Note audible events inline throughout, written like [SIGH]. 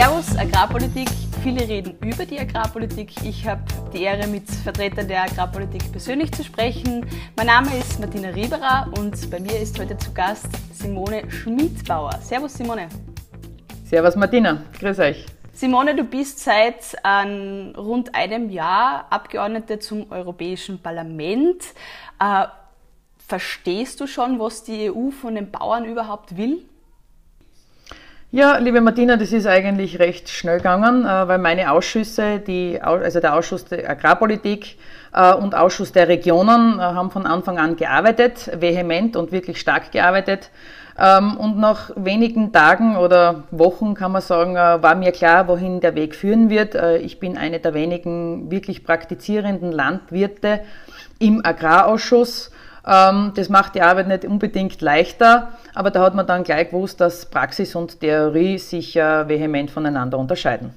Servus Agrarpolitik. Viele reden über die Agrarpolitik. Ich habe die Ehre, mit Vertretern der Agrarpolitik persönlich zu sprechen. Mein Name ist Martina Rieberer und bei mir ist heute zu Gast Simone Schmidbauer. Servus Simone. Servus Martina, grüß euch. Simone, du bist seit ähm, rund einem Jahr Abgeordnete zum Europäischen Parlament. Äh, verstehst du schon, was die EU von den Bauern überhaupt will? Ja, liebe Martina, das ist eigentlich recht schnell gegangen, äh, weil meine Ausschüsse, die, also der Ausschuss der Agrarpolitik äh, und Ausschuss der Regionen, äh, haben von Anfang an gearbeitet, vehement und wirklich stark gearbeitet. Ähm, und nach wenigen Tagen oder Wochen kann man sagen, war mir klar, wohin der Weg führen wird. Ich bin eine der wenigen wirklich praktizierenden Landwirte im Agrarausschuss. Ähm, das macht die Arbeit nicht unbedingt leichter, aber da hat man dann gleich gewusst, dass Praxis und Theorie sich vehement voneinander unterscheiden.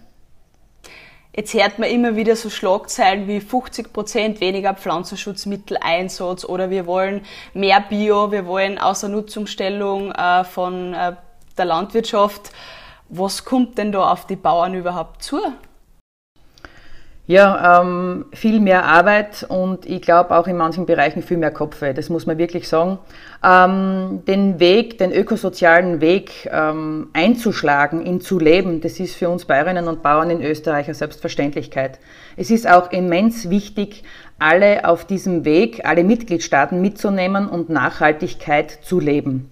Jetzt hört man immer wieder so Schlagzeilen wie 50 Prozent weniger Pflanzenschutzmitteleinsatz oder wir wollen mehr Bio, wir wollen Außernutzungsstellung äh, von äh, der Landwirtschaft. Was kommt denn da auf die Bauern überhaupt zu? Ja, ähm, viel mehr Arbeit und ich glaube auch in manchen Bereichen viel mehr Kopfweh, das muss man wirklich sagen. Ähm, den Weg, den ökosozialen Weg ähm, einzuschlagen, ihn zu leben, das ist für uns Bäuerinnen und Bauern in Österreich eine Selbstverständlichkeit. Es ist auch immens wichtig, alle auf diesem Weg, alle Mitgliedstaaten mitzunehmen und Nachhaltigkeit zu leben.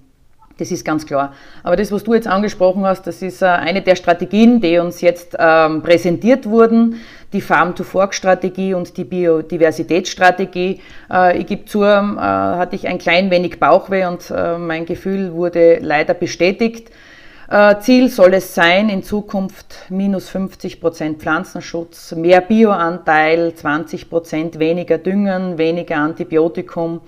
Das ist ganz klar. Aber das, was du jetzt angesprochen hast, das ist äh, eine der Strategien, die uns jetzt ähm, präsentiert wurden. Die Farm-to-Fork-Strategie und die Biodiversitätsstrategie. Äh, ich gebe zu, äh, hatte ich ein klein wenig Bauchweh und mein Gefühl wurde leider bestätigt. Ziel soll es sein, in Zukunft minus 50 Prozent Pflanzenschutz, mehr Bioanteil, 20 Prozent weniger Düngen, weniger Antibiotikum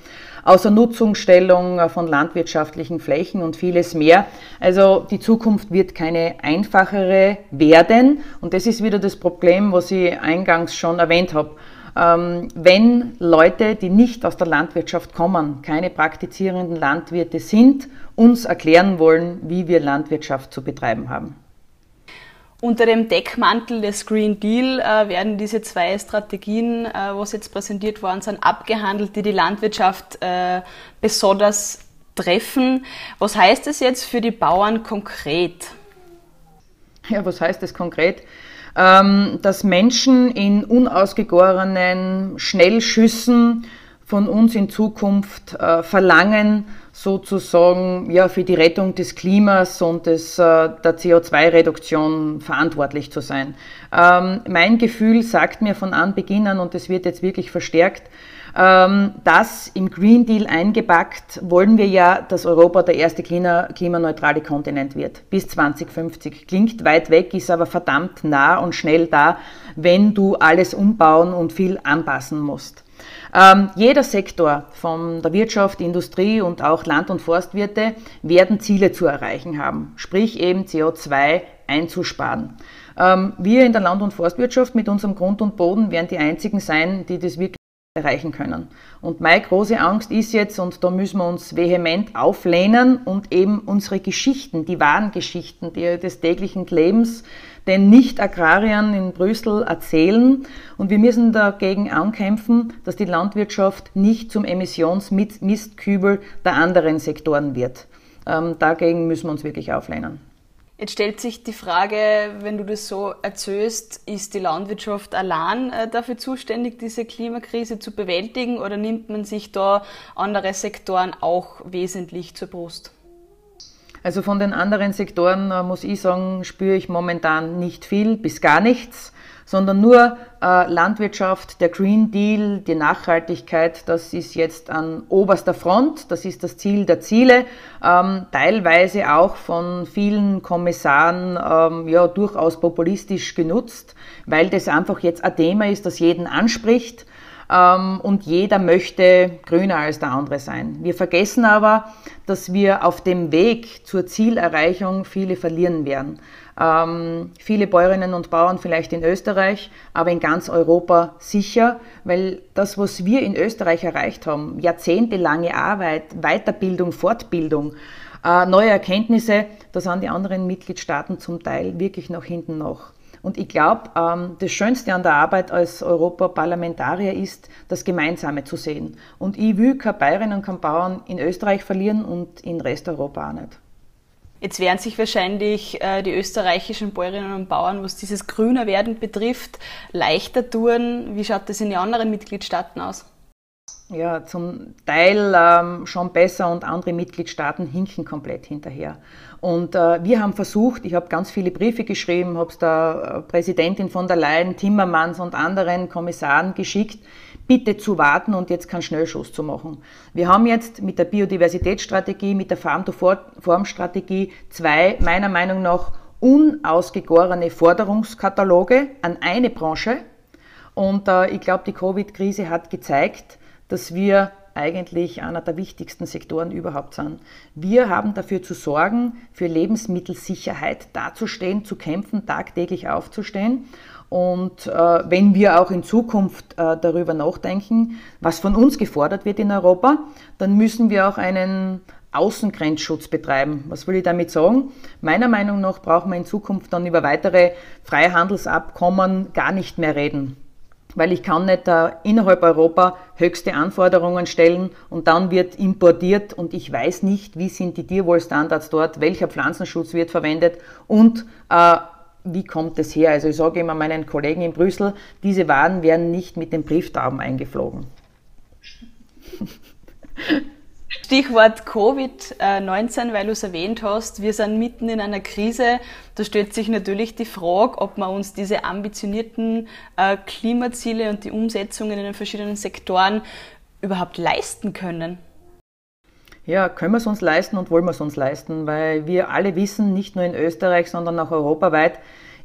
Außernutzungsstellung äh, von landwirtschaftlichen Flächen und vieles mehr. Also die Zukunft wird keine einfachere werden und das ist wieder das Problem, was ich eingangs schon erwähnt habe. Ähm, wenn Leute, die nicht aus der Landwirtschaft kommen, keine praktizierenden Landwirte sind, uns erklären wollen, wie wir Landwirtschaft zu betreiben haben. Unter dem Deckmantel des Green Deal äh, werden diese zwei Strategien, äh, was jetzt präsentiert worden sind, abgehandelt, die die Landwirtschaft äh, besonders treffen. Was heißt das jetzt für die Bauern konkret? Ja, was heißt das konkret? Ähm, dass Menschen in unausgegorenen Schnellschüssen von uns in Zukunft äh, verlangen, sozusagen ja, für die Rettung des Klimas und des, äh, der CO2-Reduktion verantwortlich zu sein. Ähm, mein Gefühl sagt mir von Anbeginn an, und das wird jetzt wirklich verstärkt, ähm, dass im Green Deal eingepackt wollen wir ja, dass Europa der erste klima klimaneutrale Kontinent wird. Bis 2050. Klingt weit weg, ist aber verdammt nah und schnell da, wenn du alles umbauen und viel anpassen musst. Ähm, jeder Sektor von der Wirtschaft, Industrie und auch Land- und Forstwirte werden Ziele zu erreichen haben, sprich eben CO2 einzusparen. Ähm, wir in der Land- und Forstwirtschaft mit unserem Grund und Boden werden die einzigen sein, die das wirklich erreichen können. Und meine große Angst ist jetzt, und da müssen wir uns vehement auflehnen und eben unsere Geschichten, die wahren Geschichten die, des täglichen Lebens, den Nicht-Agrariern in Brüssel erzählen. Und wir müssen dagegen ankämpfen, dass die Landwirtschaft nicht zum Emissionsmistkübel der anderen Sektoren wird. Ähm, dagegen müssen wir uns wirklich auflehnen. Jetzt stellt sich die Frage, wenn du das so erzählst, ist die Landwirtschaft allein äh, dafür zuständig, diese Klimakrise zu bewältigen oder nimmt man sich da andere Sektoren auch wesentlich zur Brust? Also von den anderen Sektoren äh, muss ich sagen, spüre ich momentan nicht viel bis gar nichts, sondern nur äh, Landwirtschaft, der Green Deal, die Nachhaltigkeit, das ist jetzt an oberster Front, das ist das Ziel der Ziele, ähm, teilweise auch von vielen Kommissaren ähm, ja durchaus populistisch genutzt, weil das einfach jetzt ein Thema ist, das jeden anspricht und jeder möchte grüner als der andere sein. Wir vergessen aber, dass wir auf dem Weg zur Zielerreichung viele verlieren werden. Ähm, viele Bäuerinnen und Bauern vielleicht in Österreich, aber in ganz Europa sicher, weil das, was wir in Österreich erreicht haben, jahrzehntelange Arbeit, Weiterbildung, Fortbildung, äh, neue Erkenntnisse, das sind die anderen Mitgliedstaaten zum Teil wirklich noch hinten noch. Und ich glaube, ähm, das Schönste an der Arbeit als Europaparlamentarier ist, das Gemeinsame zu sehen. Und ich will keine Bäuerinnen und keine Bauern in Österreich verlieren und in Resteuropa auch nicht. Jetzt werden sich wahrscheinlich äh, die österreichischen Bäuerinnen und Bauern, was dieses grüner Werden betrifft, leichter tun. Wie schaut das in den anderen Mitgliedstaaten aus? Ja, zum Teil ähm, schon besser und andere Mitgliedstaaten hinken komplett hinterher. Und äh, wir haben versucht, ich habe ganz viele Briefe geschrieben, habe es der äh, Präsidentin von der Leyen, Timmermans und anderen Kommissaren geschickt, bitte zu warten und jetzt keinen Schnellschuss zu machen. Wir haben jetzt mit der Biodiversitätsstrategie, mit der Farm-to-Form-Strategie zwei meiner Meinung nach unausgegorene Forderungskataloge an eine Branche. Und äh, ich glaube, die Covid-Krise hat gezeigt, dass wir eigentlich einer der wichtigsten Sektoren überhaupt sind. Wir haben dafür zu sorgen, für Lebensmittelsicherheit dazustehen, zu kämpfen, tagtäglich aufzustehen. Und äh, wenn wir auch in Zukunft äh, darüber nachdenken, was von uns gefordert wird in Europa, dann müssen wir auch einen Außengrenzschutz betreiben. Was will ich damit sagen? Meiner Meinung nach brauchen wir in Zukunft dann über weitere Freihandelsabkommen gar nicht mehr reden weil ich kann nicht äh, innerhalb Europa höchste Anforderungen stellen und dann wird importiert und ich weiß nicht, wie sind die Tierwohlstandards dort, welcher Pflanzenschutz wird verwendet und äh, wie kommt es her. Also ich sage immer meinen Kollegen in Brüssel, diese Waren werden nicht mit den Brieftauben eingeflogen. [LAUGHS] Stichwort Covid-19, weil du es erwähnt hast. Wir sind mitten in einer Krise. Da stellt sich natürlich die Frage, ob wir uns diese ambitionierten äh, Klimaziele und die Umsetzungen in den verschiedenen Sektoren überhaupt leisten können. Ja, können wir es uns leisten und wollen wir es uns leisten, weil wir alle wissen, nicht nur in Österreich, sondern auch europaweit,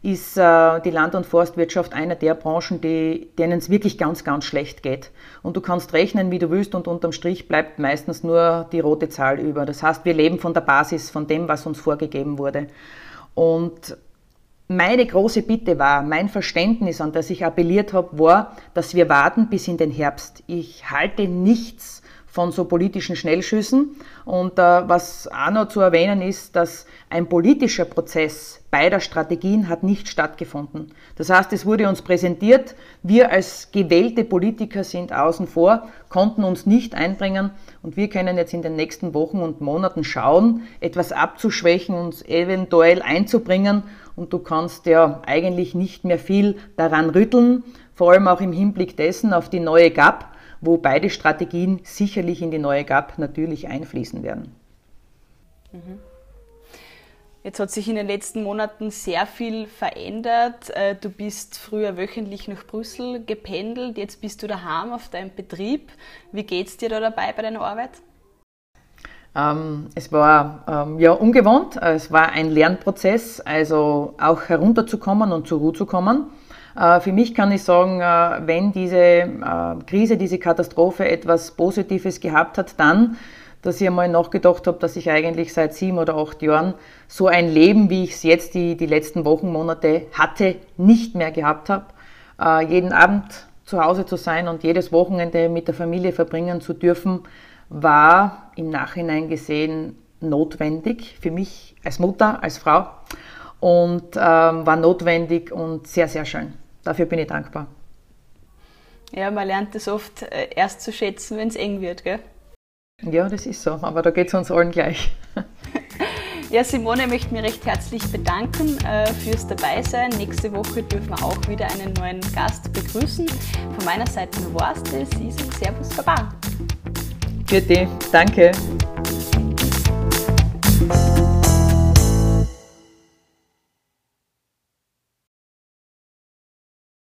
ist äh, die Land- und Forstwirtschaft eine der Branchen, denen es wirklich ganz, ganz schlecht geht. Und du kannst rechnen, wie du willst, und unterm Strich bleibt meistens nur die rote Zahl über. Das heißt, wir leben von der Basis, von dem, was uns vorgegeben wurde. Und meine große Bitte war, mein Verständnis, an das ich appelliert habe, war, dass wir warten bis in den Herbst. Ich halte nichts von so politischen Schnellschüssen. Und äh, was auch noch zu erwähnen ist, dass ein politischer Prozess beider Strategien hat nicht stattgefunden. Das heißt, es wurde uns präsentiert, wir als gewählte Politiker sind außen vor, konnten uns nicht einbringen und wir können jetzt in den nächsten Wochen und Monaten schauen, etwas abzuschwächen, uns eventuell einzubringen und du kannst ja eigentlich nicht mehr viel daran rütteln, vor allem auch im Hinblick dessen auf die neue GAP, wo beide Strategien sicherlich in die neue GAP natürlich einfließen werden. Mhm. Jetzt hat sich in den letzten Monaten sehr viel verändert. Äh, du bist früher wöchentlich nach Brüssel gependelt, jetzt bist du daheim auf deinem Betrieb. Wie geht es dir da dabei bei deiner Arbeit? Ähm, es war ähm, ja ungewohnt, es war ein Lernprozess, also auch herunterzukommen und zur Ruhe zu kommen. Äh, für mich kann ich sagen, äh, wenn diese äh, Krise, diese Katastrophe etwas Positives gehabt hat, dann, dass ich einmal nachgedacht habe, dass ich eigentlich seit sieben oder acht Jahren so ein Leben, wie ich es jetzt die, die letzten Wochen, Monate hatte, nicht mehr gehabt habe. Jeden Abend zu Hause zu sein und jedes Wochenende mit der Familie verbringen zu dürfen, war im Nachhinein gesehen notwendig für mich als Mutter, als Frau und ähm, war notwendig und sehr, sehr schön dafür bin ich dankbar. Ja, man lernt es oft äh, erst zu schätzen, wenn es eng wird, gell? Ja, das ist so, aber da geht es uns allen gleich. [LAUGHS] Ja, Simone, ich möchte mich recht herzlich bedanken äh, fürs Dabeisein. Nächste Woche dürfen wir auch wieder einen neuen Gast begrüßen. Von meiner Seite war es das. Ich sage Servus, Baba. Bitte, danke.